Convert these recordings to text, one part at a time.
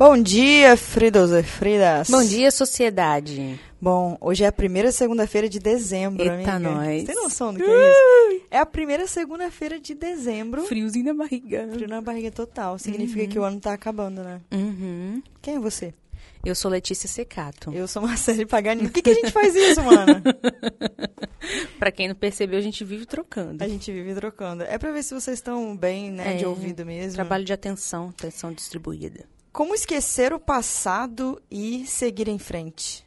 Bom dia, Fridos e Fridas. Bom dia, sociedade. Bom, hoje é a primeira segunda-feira de dezembro, Eita amiga. nós. Você tem noção do que é isso? É a primeira segunda-feira de dezembro. Friozinho na barriga. Frio na barriga total. Significa que o ano tá acabando, né? Uhum. Quem é você? Eu sou Letícia Secato. Eu sou Marcele Paganini. Por que, que a gente faz isso, mano? Pra quem não percebeu, a gente vive trocando. A gente vive trocando. É pra ver se vocês estão bem, né? De É, ouvido mesmo. Trabalho de atenção, atenção distribuída. Como esquecer o passado e seguir em frente?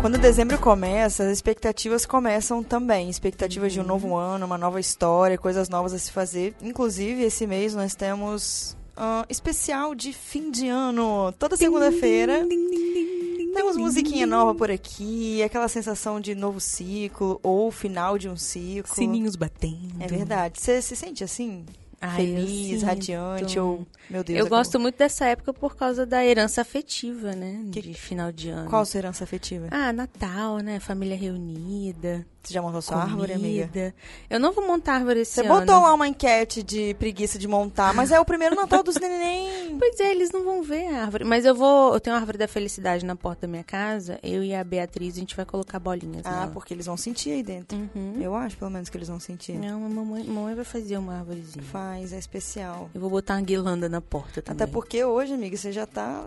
Quando dezembro começa, as expectativas começam também. Expectativas de um novo ano, uma nova história, coisas novas a se fazer. Inclusive, esse mês nós temos ah, especial de fim de ano. Toda segunda-feira temos musiquinha nova por aqui, aquela sensação de novo ciclo ou final de um ciclo. Sininhos batendo. É verdade. Você se sente assim? Ai, Feliz, radiante ou... Meu Deus. Eu acabou. gosto muito dessa época por causa da herança afetiva, né? Que- De final de ano. Qual a sua herança afetiva? Ah, Natal, né? Família reunida. Você já montou sua árvore, amiga? comida. Eu não vou montar árvore esse Você ano. botou lá uma enquete de preguiça de montar, mas é o primeiro Natal dos neném. Pois é, eles não vão ver a árvore. Mas eu vou. Eu tenho uma árvore da felicidade na porta da minha casa. Eu e a Beatriz, a gente vai colocar bolinhas. Ah, nela. porque eles vão sentir aí dentro. Uhum. Eu acho, pelo menos, que eles vão sentir. Não, a mamãe, mamãe vai fazer uma árvorezinha. Faz, é especial. Eu vou botar uma guirlanda na porta também. Até porque hoje, amiga, você já tá.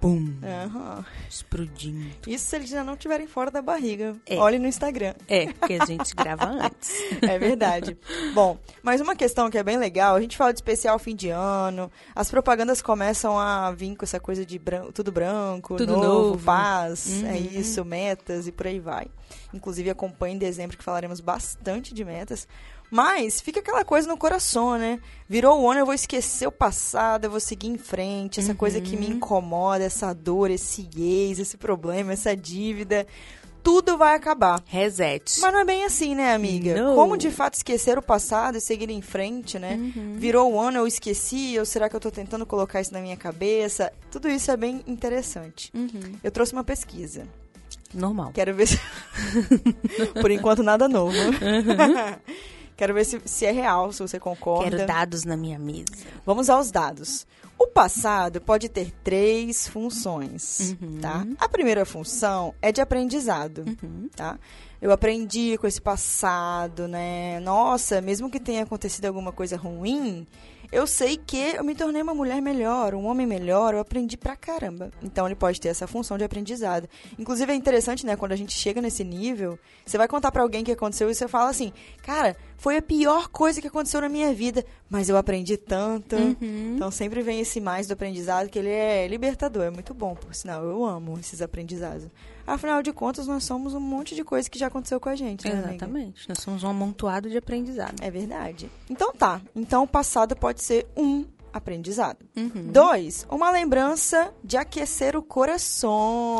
Pum! Aham. Explodindo. Isso se eles já não estiverem fora da barriga. É. Olhe no Instagram. É, porque a gente grava antes. É verdade. Bom, mas uma questão que é bem legal, a gente fala de especial fim de ano, as propagandas começam a vir com essa coisa de bran- tudo branco, Tudo novo, novo. paz, é Uhum. isso, metas e por aí vai. Inclusive acompanhe em dezembro que falaremos bastante de metas. Mas fica aquela coisa no coração, né? Virou o ano, eu vou esquecer o passado, eu vou seguir em frente, essa coisa que me Uhum. incomoda, essa dor, esse ex, esse problema, essa dívida, tudo vai acabar. Reset. Mas não é bem assim, né, amiga? Não. Como de fato esquecer o passado e seguir em frente, né? Uhum. Virou o ano, eu esqueci, ou será que eu tô tentando colocar isso na minha cabeça? Tudo isso é bem interessante. Uhum. Eu trouxe uma pesquisa. Normal. Quero ver se. Por enquanto, nada novo. Quero ver se, se é real, se você concorda. Quero dados na minha mesa. Vamos aos dados. O passado pode ter três funções, Uhum. tá? A primeira função é de aprendizado, Uhum. tá? Eu aprendi com esse passado, né? Nossa, mesmo que tenha acontecido alguma coisa ruim, eu sei que eu me tornei uma mulher melhor, um homem melhor, eu aprendi pra caramba. Então ele pode ter essa função de aprendizado. Inclusive é interessante, né, quando a gente chega nesse nível, você vai contar pra alguém o que aconteceu e você fala assim: "Cara, foi a pior coisa que aconteceu na minha vida, mas eu aprendi tanto". Uhum. Então sempre vem esse mais do aprendizado, que ele é libertador, é muito bom, por sinal. Eu amo esses aprendizados. Afinal de contas, nós somos um monte de coisa que já aconteceu com a gente, né, amiga? Exatamente. Nós somos um amontoado de aprendizado. É verdade. Então tá. Então o passado pode ser um aprendizado. Uhum. Dois, uma lembrança de aquecer o coração.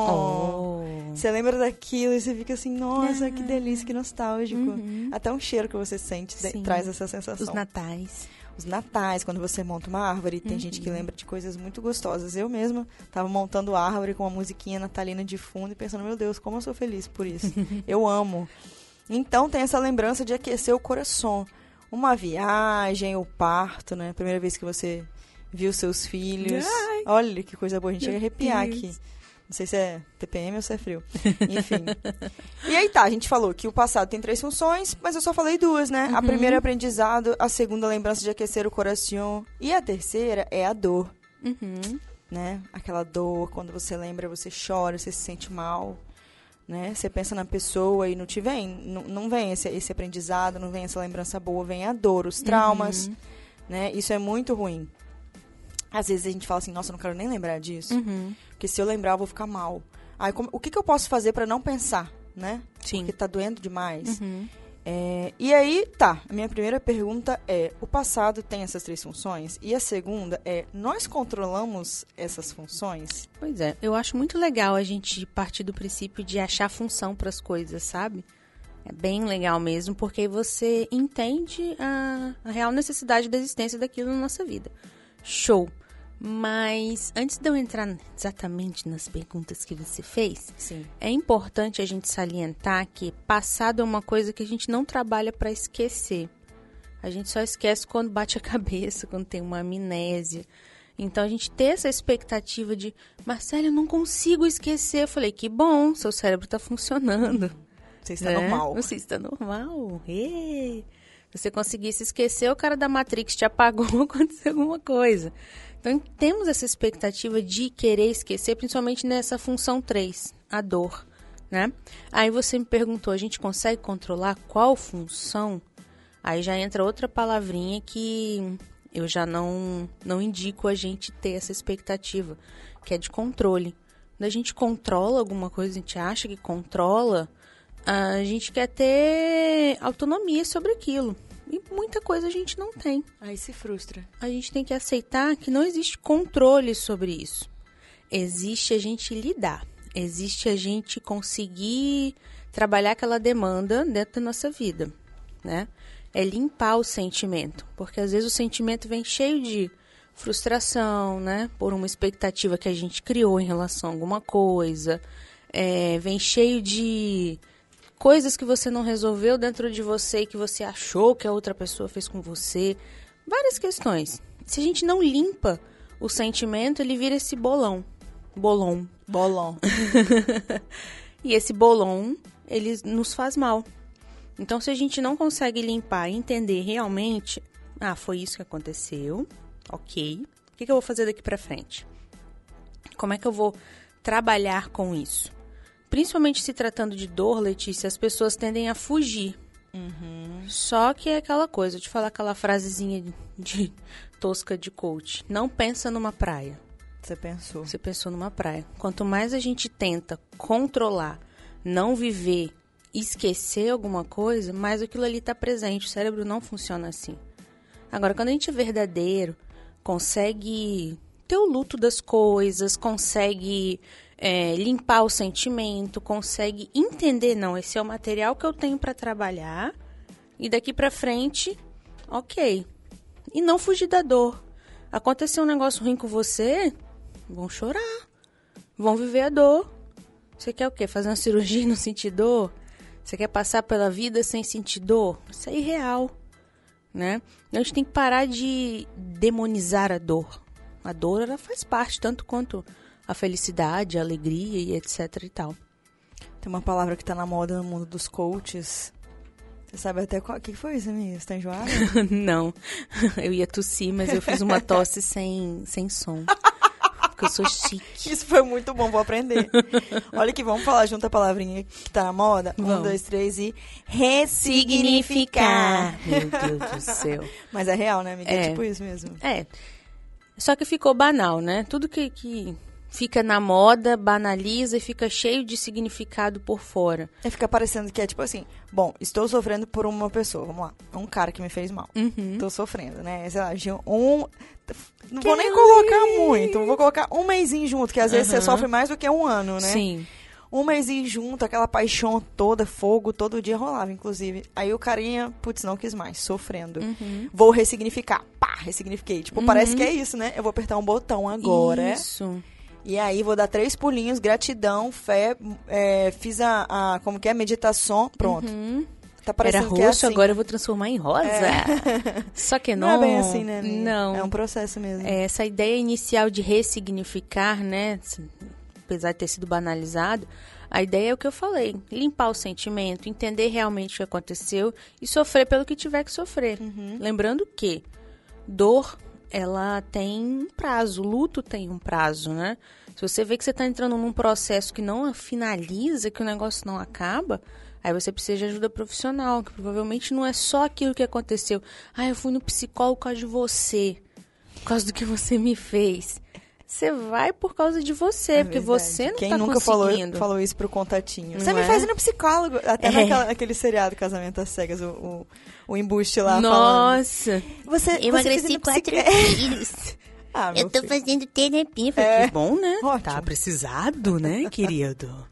Oh. Você lembra daquilo e você fica assim, nossa, que delícia, que nostálgico. Uhum. Até um cheiro que você sente de- traz essa sensação. Os natais. Os natais, quando você monta uma árvore, tem gente que lembra de coisas muito gostosas. Eu mesma tava montando árvore com uma musiquinha natalina de fundo e pensando, meu Deus, como eu sou feliz por isso. eu amo. Então tem essa lembrança de aquecer o coração. Uma viagem, o parto, né? Primeira vez que você viu seus filhos. Ai. Olha que coisa boa, a gente chega arrepiar Deus. aqui. Não sei se é TPM ou se é frio. Enfim. e aí tá, a gente falou que o passado tem três funções, mas eu só falei duas, né? A Uhum. primeira é aprendizado, a segunda lembrança de aquecer o coração e a terceira é a dor, Uhum. né? Aquela dor, quando você lembra, você chora, você se sente mal, né? Você pensa na pessoa e não te vem, não, não vem esse, esse aprendizado, não vem essa lembrança boa, vem a dor, os traumas, Uhum. né? Isso é muito ruim. Às vezes a gente fala assim, nossa, eu não quero nem lembrar disso. Uhum. Porque se eu lembrar, eu vou ficar mal. Aí, como- o que, que eu posso fazer pra não pensar, né? Sim. Porque tá doendo demais. Uhum. É, e aí, tá. A minha primeira pergunta é: o passado tem essas três funções? E a segunda é: nós controlamos essas funções? Pois é, eu acho muito legal a gente partir do princípio de achar função para as coisas, sabe? É bem legal mesmo, porque você entende a, a real necessidade da existência daquilo na nossa vida. Show! Mas antes de eu entrar exatamente nas perguntas que você fez, Sim. é importante a gente salientar que passado é uma coisa que a gente não trabalha para esquecer. A gente só esquece quando bate a cabeça, quando tem uma amnésia. Então a gente ter essa expectativa de, Marcelo, eu não consigo esquecer. Eu falei, que bom, seu cérebro está funcionando. Você está né? normal. Você está normal. Se você conseguisse esquecer, o cara da Matrix te apagou, aconteceu alguma coisa. Então temos essa expectativa de querer esquecer, principalmente nessa função 3, a dor. Né? Aí você me perguntou, a gente consegue controlar qual função? Aí já entra outra palavrinha que eu já não, não indico a gente ter essa expectativa, que é de controle. Quando a gente controla alguma coisa, a gente acha que controla, a gente quer ter autonomia sobre aquilo. E muita coisa a gente não tem. Aí se frustra. A gente tem que aceitar que não existe controle sobre isso. Existe a gente lidar. Existe a gente conseguir trabalhar aquela demanda dentro da nossa vida, né? é limpar o sentimento, porque às vezes o sentimento vem cheio de frustração, né, por uma expectativa que a gente criou em relação a alguma coisa, é, vem cheio de coisas que você não resolveu dentro de você e que você achou que a outra pessoa fez com você, várias questões. Se a gente não limpa o sentimento, ele vira esse bolão, bolão, bolão. e esse bolão, ele nos faz mal. Então, se a gente não consegue limpar e entender realmente, ah, foi isso que aconteceu, ok, o que, que eu vou fazer daqui para frente? Como é que eu vou trabalhar com isso? Principalmente se tratando de dor, Letícia, as pessoas tendem a fugir. Uhum. Só que é aquela coisa, de falar aquela frasezinha de, de tosca de coach. Não pensa numa praia. Você pensou. Você pensou numa praia. Quanto mais a gente tenta controlar, não viver esquecer alguma coisa, mas aquilo ali está presente. O cérebro não funciona assim. Agora, quando a gente é verdadeiro, consegue ter o luto das coisas, consegue é, limpar o sentimento, consegue entender, não, esse é o material que eu tenho para trabalhar e daqui para frente, ok. E não fugir da dor. Aconteceu um negócio ruim com você, vão chorar, vão viver a dor. Você quer o quê? Fazer uma cirurgia e não sentir dor? Você quer passar pela vida sem sentir dor? Isso é irreal, né? A gente tem que parar de demonizar a dor. A dor, ela faz parte, tanto quanto a felicidade, a alegria e etc e tal. Tem uma palavra que está na moda no mundo dos coaches. Você sabe até qual... O que foi isso, amiga? Você tá enjoada? Não. Eu ia tossir, mas eu fiz uma tosse sem, sem som porque eu sou chique. Isso foi muito bom, vou aprender. Olha que vamos falar junto a palavrinha que tá na moda. Vamos. Um, dois, três e ressignificar. Meu Deus do céu. Mas é real, né, amiga? É, é tipo isso mesmo. É. Só que ficou banal, né? Tudo que, que fica na moda, banaliza e fica cheio de significado por fora. É fica parecendo que é tipo assim, bom, estou sofrendo por uma pessoa, vamos lá, um cara que me fez mal. Uhum. Estou sofrendo, né? Sei lá, um... Não que vou nem colocar muito, vou colocar um mêsinho junto, que às vezes você sofre mais do que um ano, né? Sim. Um mêsinho junto, aquela paixão toda, fogo, todo dia rolava, inclusive. Aí o carinha, putz, não quis mais, sofrendo. Uhum. Vou ressignificar. Pá, ressignifiquei. Tipo, uhum. parece que é isso, né? Eu vou apertar um botão agora. Isso e aí vou dar três pulinhos, gratidão, fé, é, fiz a, a, como que é, meditação, pronto. Uhum. Tá parecendo Era roxo, é assim. agora eu vou transformar em rosa. É. Só que não. Não é bem assim, né? Amiga? Não. É um processo mesmo. É, essa ideia inicial de ressignificar, né? Apesar de ter sido banalizado, a ideia é o que eu falei: limpar o sentimento, entender realmente o que aconteceu e sofrer pelo que tiver que sofrer. Uhum. Lembrando que dor ela tem um prazo, luto tem um prazo, né? Se você vê que você está entrando num processo que não finaliza, que o negócio não acaba, aí você precisa de ajuda profissional, que provavelmente não é só aquilo que aconteceu. Ah, eu fui no psicólogo por causa de você, por causa do que você me fez. Você vai por causa de você, é porque verdade. você não Quem tá nunca conseguindo. Falou, falou isso pro contatinho. Não você é? me faz ir no psicólogo. Até é. naquele seriado Casamento às Cegas, o, o, o embuste lá Nossa! Falando. Você, Emagreci 4 quilos. Ah, eu tô filho. fazendo terapia. É. que bom, né? Ótimo. Tá precisado, né, querido?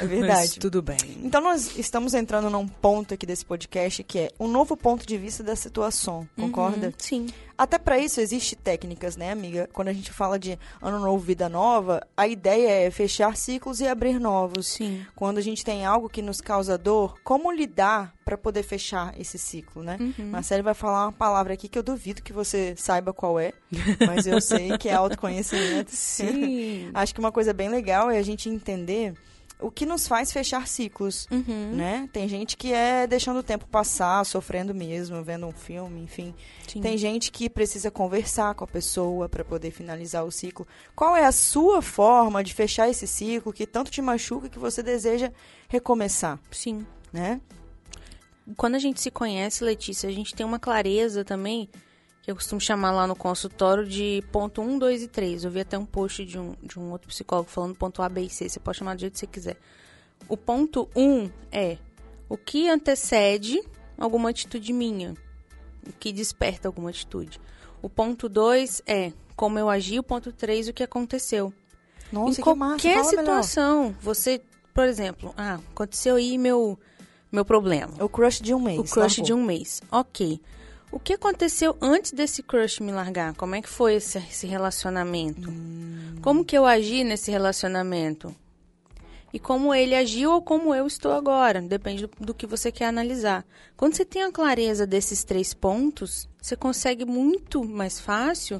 É verdade. Mas tudo bem. Então nós estamos entrando num ponto aqui desse podcast que é um novo ponto de vista da situação, concorda? Uhum, sim. Até para isso existe técnicas, né, amiga? Quando a gente fala de ano novo, vida nova, a ideia é fechar ciclos e abrir novos. Sim. Quando a gente tem algo que nos causa dor, como lidar para poder fechar esse ciclo, né? Uhum. Marcelo vai falar uma palavra aqui que eu duvido que você saiba qual é, mas eu sei que é autoconhecimento. Sim. Acho que uma coisa bem legal é a gente entender o que nos faz fechar ciclos, Uhum. né? Tem gente que é deixando o tempo passar, sofrendo mesmo, vendo um filme, enfim. Sim. Tem gente que precisa conversar com a pessoa para poder finalizar o ciclo. Qual é a sua forma de fechar esse ciclo que tanto te machuca que você deseja recomeçar, Sim. né? Quando a gente se conhece, Letícia, a gente tem uma clareza também, que eu costumo chamar lá no consultório de ponto 1, 2 e 3. Eu vi até um post de um, de um outro psicólogo falando ponto A, B e C. Você pode chamar do jeito que você quiser. O ponto 1 é o que antecede alguma atitude minha, o que desperta alguma atitude. O ponto 2 é como eu agi. O ponto 3, o que aconteceu. Nossa, em qualquer Fala melhor. situação, você, por exemplo, ah, aconteceu aí meu, meu problema. O crush de um mês. O crush largou. de um mês. Ok. O que aconteceu antes desse crush me largar? Como é que foi esse, esse relacionamento? Como que eu agi nesse relacionamento? E como ele agiu ou como eu estou agora? Depende do, do que você quer analisar. Quando você tem a clareza desses três pontos, você consegue muito mais fácil,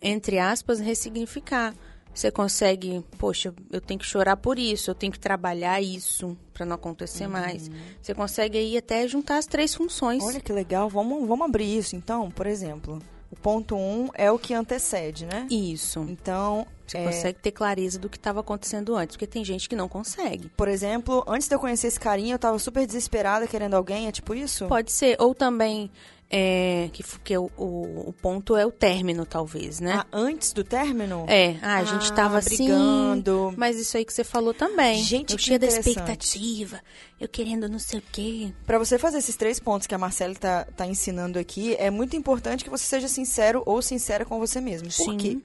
entre aspas, ressignificar. Você consegue, poxa, eu tenho que chorar por isso, eu tenho que trabalhar isso para não acontecer mais. Você consegue aí até juntar as três funções. Olha que legal. Vamos, vamos abrir isso, então, por exemplo. O ponto 1 um é o que antecede, né? Isso. Então, Você é, consegue ter clareza do que estava acontecendo antes, porque tem gente que não consegue. por exemplo, antes de eu conhecer esse carinha, eu tava super desesperada querendo alguém, é tipo isso? Pode ser, ou também é, que, que o, o, o ponto é o término, talvez, né? Ah, antes do término? É, ah, a gente Ah, tava assim. brigando. Mas isso aí que você falou também. Gente, eu cheia da expectativa, eu querendo não sei o quê. Pra você fazer esses três pontos que a Marcela tá, tá ensinando aqui, é muito importante que você seja sincero ou sincera com você mesmo. Por Sim. quê?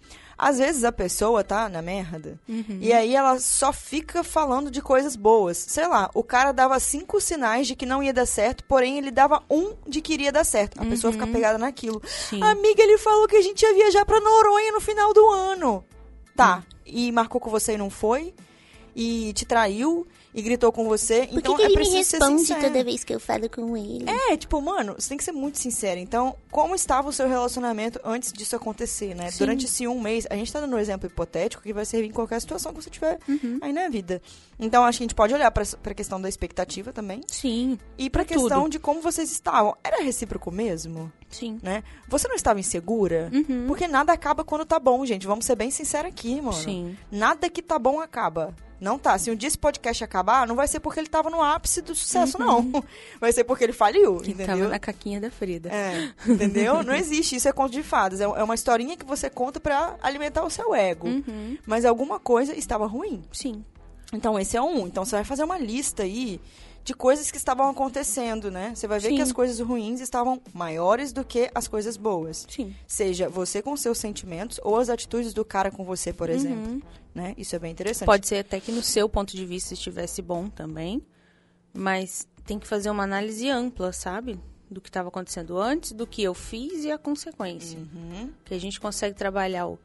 Às vezes a pessoa tá na merda Uhum. e aí ela só fica falando de coisas boas. Sei lá, o cara dava cinco sinais de que não ia dar certo, porém ele dava um de que iria dar certo. A pessoa fica pegada naquilo. Uhum. Sim. Amiga, ele falou que a gente ia viajar pra Noronha no final do ano. Tá. Hum. E marcou com você e não foi? E te traiu? E gritou com você? Por então que, que é ele me preciso ser responde sincero. toda vez que eu falo com ele? É, tipo, mano, você tem que ser muito sincero. Então, como estava o seu relacionamento antes disso acontecer, né? Sim. Durante esse um mês, a gente tá dando um exemplo hipotético que vai servir em qualquer situação que você tiver Uhum. aí na vida. Então, acho que a gente pode olhar pra, pra questão da expectativa também. Sim, E pra Pra tudo. questão de como vocês estavam. Era recíproco mesmo, sim. né? Você não estava insegura? Uhum. Porque nada acaba quando tá bom, gente. Vamos ser bem sinceros aqui, mano. Sim. Nada que tá bom acaba. Não tá. Se um dia esse podcast acabar, não vai ser porque ele tava no ápice do sucesso, não. Vai ser porque ele faliu, Que entendeu? tava na caquinha da Frida. É, entendeu? Não existe. Isso é conto de fadas. É é uma historinha que você conta pra alimentar o seu ego. Uhum. Mas alguma coisa estava ruim. Sim. Então, esse é um. Então, você vai fazer uma lista aí de coisas que estavam acontecendo, né? Você vai ver Sim. que as coisas ruins estavam maiores do que as coisas boas. Sim. Seja você com seus sentimentos ou as atitudes do cara com você, por exemplo. Uhum. Né? Isso é bem interessante. Pode ser até que no seu ponto de vista estivesse bom também, mas tem que fazer uma análise ampla, sabe? Do que estava acontecendo antes, do que eu fiz e a consequência. Uhum. Que a gente consegue trabalhar o,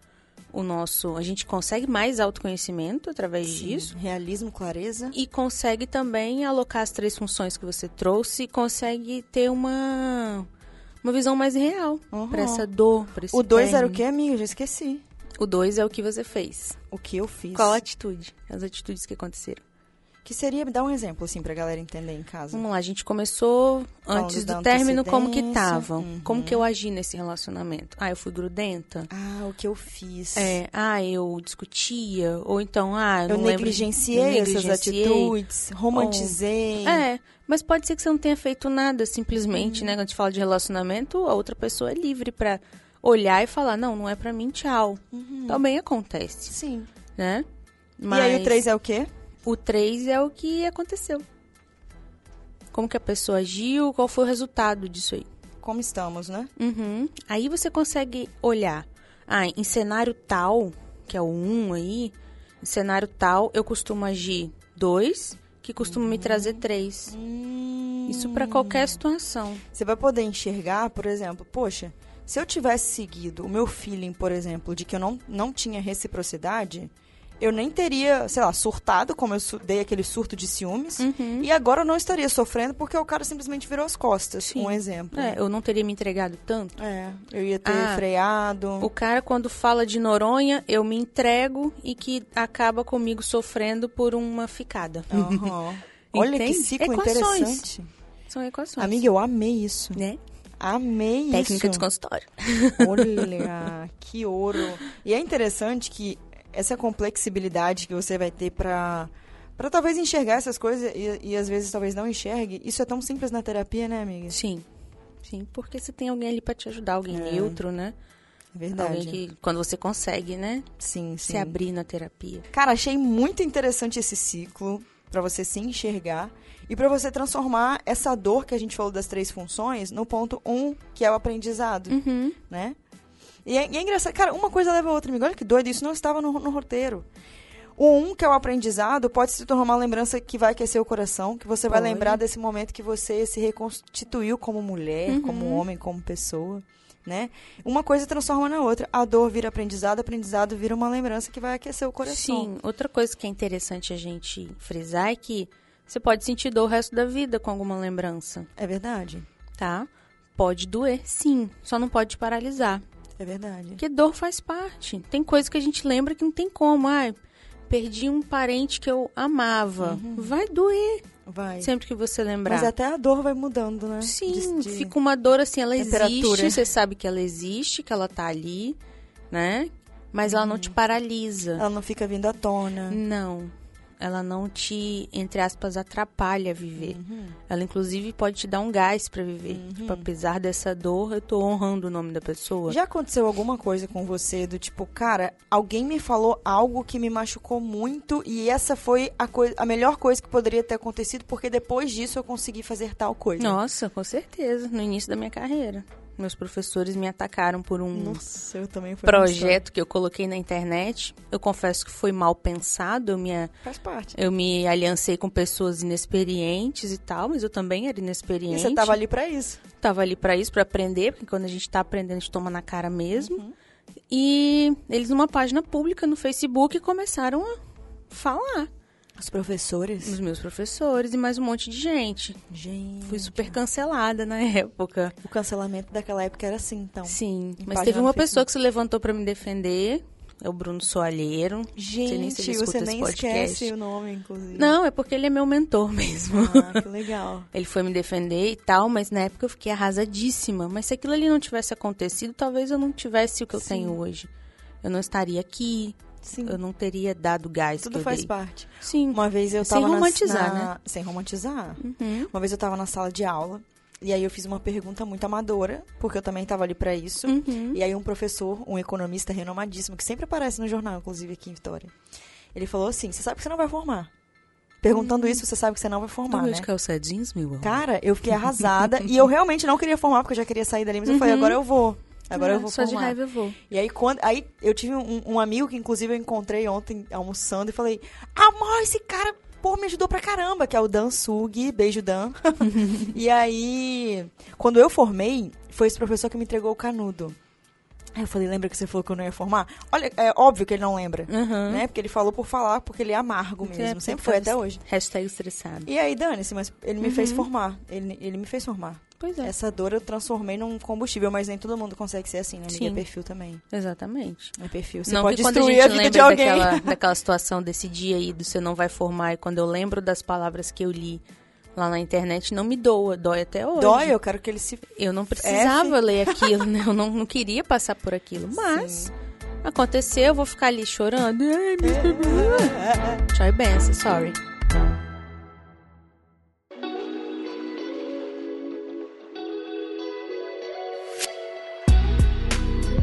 o nosso. A gente consegue mais autoconhecimento através disso. Realismo, clareza. E consegue também alocar as três funções que você trouxe e consegue ter uma, uma visão mais real Uhum. para essa dor, pra esse O dois era o amiga? Eu já esqueci. O dois é o que você fez. O que eu fiz. Qual a atitude? As atitudes que aconteceram. Que seria, me dá um exemplo, assim, pra galera entender em casa. Vamos lá, a gente começou antes do término, como que tava? Uhum. Como que eu agi nesse relacionamento? Ah, eu fui grudenta? Ah, o que eu fiz. É, ah, eu discutia? Ou então, ah, eu, Eu não lembro- negligenciei essas negligenciei. atitudes, romantizei. É, mas pode ser que você não tenha feito nada, simplesmente, Uhum. né? Quando a gente fala de relacionamento, a outra pessoa é livre pra olhar e falar, não, não é pra mim, tchau. Também acontece, Sim. né? Uhum. E aí o três é o quê? O 3 é o que aconteceu. Como que a pessoa agiu, qual foi o resultado disso aí. Como estamos, né? Uhum. Aí você consegue olhar. Ah, em cenário tal, que é o 1 aí, em cenário tal, eu costumo agir 2, que costuma me trazer 3. Isso pra qualquer situação. Você vai poder enxergar, por exemplo, poxa, Se eu tivesse seguido o meu feeling, por exemplo, de que eu não, não tinha reciprocidade, eu nem teria, sei lá, surtado, como eu dei aquele surto de ciúmes. Uhum. E agora eu não estaria sofrendo porque o cara simplesmente virou as costas. Sim. Um exemplo. É, eu não teria me entregado tanto. É, eu ia ter Ah, freado. O cara, quando fala de Noronha, eu me entrego e que acaba comigo sofrendo por uma ficada. Aham. Olha que ciclo Equações. interessante. São equações. Amiga, eu amei isso. né? Amei Técnica de isso. consultório. Olha, que ouro. E é interessante que essa complexibilidade que você vai ter pra, pra talvez enxergar essas coisas e, e às vezes talvez não enxergue, isso é tão simples na terapia, né, amiga? Sim. Sim, porque você tem alguém ali pra te ajudar, alguém É. neutro, né? É verdade. Alguém que, quando você consegue, né? Sim, sim. Se abrir na terapia. Cara, achei muito interessante esse ciclo pra você se enxergar e pra você transformar essa dor que a gente falou das três funções no ponto um, que é o aprendizado, Uhum. né? E é, e é engraçado, cara, uma coisa leva a outra, amigo. Olha que doido, isso não estava no, no roteiro. O um, que é o aprendizado, pode se tornar uma lembrança que vai aquecer o coração, que você vai Pode. lembrar desse momento que você se reconstituiu como mulher, Uhum. como homem, como pessoa, né? Uma coisa transforma na outra. A dor vira aprendizado, aprendizado vira uma lembrança que vai aquecer o coração. Sim, outra coisa que é interessante a gente frisar é que você pode sentir dor o resto da vida com alguma lembrança, É verdade. tá? Pode doer, sim, só não pode te paralisar. É verdade. Porque dor faz parte. Tem coisa que a gente lembra que não tem como. Ai, perdi um parente que eu amava. Vai doer Vai. sempre que você lembrar. Mas até a dor vai mudando, né? Sim, De- de- fica uma dor assim, ela existe, você sabe que ela existe, que ela tá ali, né? Mas ela não te paralisa. Ela não fica vindo à tona. Não. Ela não te, entre aspas, atrapalha a viver. Uhum. Ela, inclusive, pode te dar um gás pra viver. Tipo, apesar dessa dor, eu tô honrando o nome da pessoa. Já aconteceu alguma coisa com você do tipo, cara, alguém me falou algo que me machucou muito e essa foi a, coi- a melhor coisa que poderia ter acontecido porque depois disso eu consegui fazer tal coisa. Nossa, com certeza. No início da minha carreira. Meus professores me atacaram por um Nossa, eu projeto que eu coloquei na internet. Eu confesso que foi mal pensado. Eu me. Faz parte. eu me aliancei com pessoas inexperientes e tal, mas eu também era E inexperiente. você tava ali pra isso. Tava ali pra isso, pra aprender, porque quando a gente tá aprendendo, a gente toma na cara mesmo. Uhum. E eles, numa página pública no Facebook, começaram a falar. Os professores. Os meus professores e mais um monte de gente. Gente. Fui super cancelada na época. O cancelamento daquela época era assim, então. Sim, Em mas teve uma pessoa que se levantou pra me defender. É o Bruno Soalheiro. Gente, nem se você nem esquece o nome, inclusive. Não, é porque ele é meu mentor mesmo. Ah, que legal. Ele foi me defender e tal, mas na época eu fiquei arrasadíssima. Mas se aquilo ali não tivesse acontecido, talvez eu não tivesse o que eu Sim. tenho hoje. Eu não estaria aqui, Sim. eu não teria dado gás Tudo que eu faz dei. parte. Sim. Uma vez eu Sem tava na- romantizar, na... né? Sem romantizar. Uhum. Uma vez eu tava na sala de aula e aí eu fiz uma pergunta muito amadora, porque eu também tava ali pra isso. Uhum. E aí um professor, um economista renomadíssimo, que sempre aparece no jornal, inclusive aqui em Vitória, ele falou assim: "Você sabe que você não vai formar?" Perguntando isso, você sabe que você não vai formar, Dois né? calça jeans, meu amor. Cara, eu fiquei arrasada e eu realmente não queria formar porque eu já queria sair dali, mas eu falei: Uhum. "Agora eu vou". Agora É, eu vou Só de formar. raiva eu vou. E aí, quando, aí eu tive um, um amigo que, inclusive, eu encontrei ontem almoçando e falei: Amor, esse cara, pô, me ajudou pra caramba, que é o Dan Sug, beijo Dan. e aí, quando eu formei, foi esse professor que me entregou o canudo. Aí eu falei: Lembra que você falou que eu não ia formar? Olha, é óbvio que ele não lembra, Uhum. né? Porque ele falou por falar, porque ele é amargo mesmo. É, Sempre foi até hoje. Hashtag estressado. E aí, dane-se, mas ele me fez formar. Ele, ele me fez formar. Pois é. Essa dor eu transformei num combustível, mas nem todo mundo consegue ser assim, né? Amiga? É perfil também. Exatamente. É perfil. Você não pode que quando a destruir gente a, vida lembra de alguém. daquela, daquela situação desse dia aí do você não vai formar e quando eu lembro das palavras que eu li lá na internet, não me doa, dói até hoje. Dói, eu quero que ele se. Eu não precisava ler aquilo, né? Eu não, não queria passar por aquilo. Mas Sim. aconteceu, eu vou ficar ali chorando. Ai, me- Tchau e benção, sorry.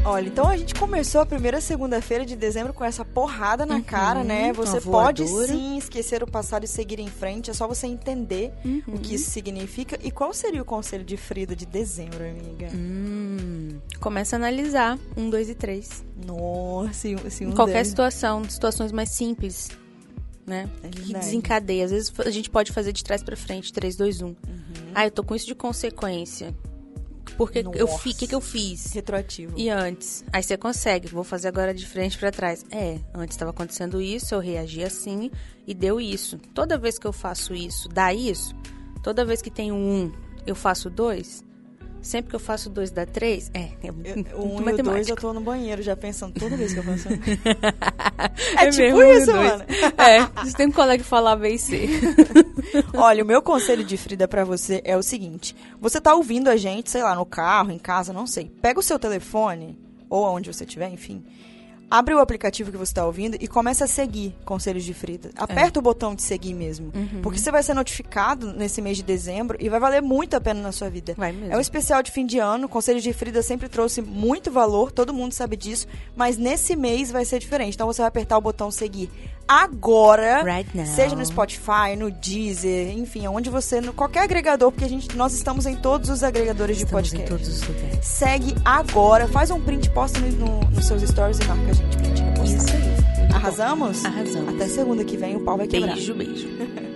Olha, então a gente começou a primeira segunda-feira de dezembro com essa porrada na cara, né? Você pode sim esquecer o passado e seguir em frente, é só você entender o que isso significa. E qual seria o conselho de Frida de dezembro, amiga? Hum, começa a analisar. Um, dois e três. Nossa, se um qualquer situação, situações mais simples, né? É que desencadeia. Às vezes a gente pode fazer de trás pra frente, 3, 2, 1. Uhum. Ah, eu tô com isso de consequência. Porque eu Nossa. fi, que, que eu fiz? Retroativo. E antes? Aí você consegue, vou fazer agora de frente pra trás. É, antes estava acontecendo isso, eu reagi assim e deu isso. Toda vez que eu faço isso, dá isso. Toda vez que tem um, eu faço dois. Sempre que eu faço dois, dá três. É, é Eu, muito 1 e o 2 matemática. eu tô no banheiro já pensando toda vez que eu faço. É, tipo mesmo, um isso, dois. mano. É, tem um colega que fala B e C. Olha, o meu conselho de Frida pra você é o seguinte: você tá ouvindo a gente, sei lá, no carro, em casa, não sei. Pega o seu telefone, ou aonde você estiver, enfim. Abre o aplicativo que você está ouvindo e começa a seguir Conselhos de Frida. Aperta o botão de seguir mesmo. Porque você vai ser notificado nesse mês de dezembro e vai valer muito a pena na sua vida. Vai mesmo. É um especial de fim de ano. Conselhos de Frida sempre trouxe muito valor, todo mundo sabe disso. Mas nesse mês vai ser diferente. Então você vai apertar o botão seguir agora. Right. Seja no Spotify, no Deezer, enfim, onde você, no qualquer agregador, porque a gente, nós estamos em todos os agregadores de Estamos em podcast. todos os lugares. Segue agora, faz um print, posta no, no- nos seus stories e marca a gente pra gente. Isso aí. Arrasamos? Arrasamos. Até segunda que vem o pau vai quebrar. Beijo, beijo.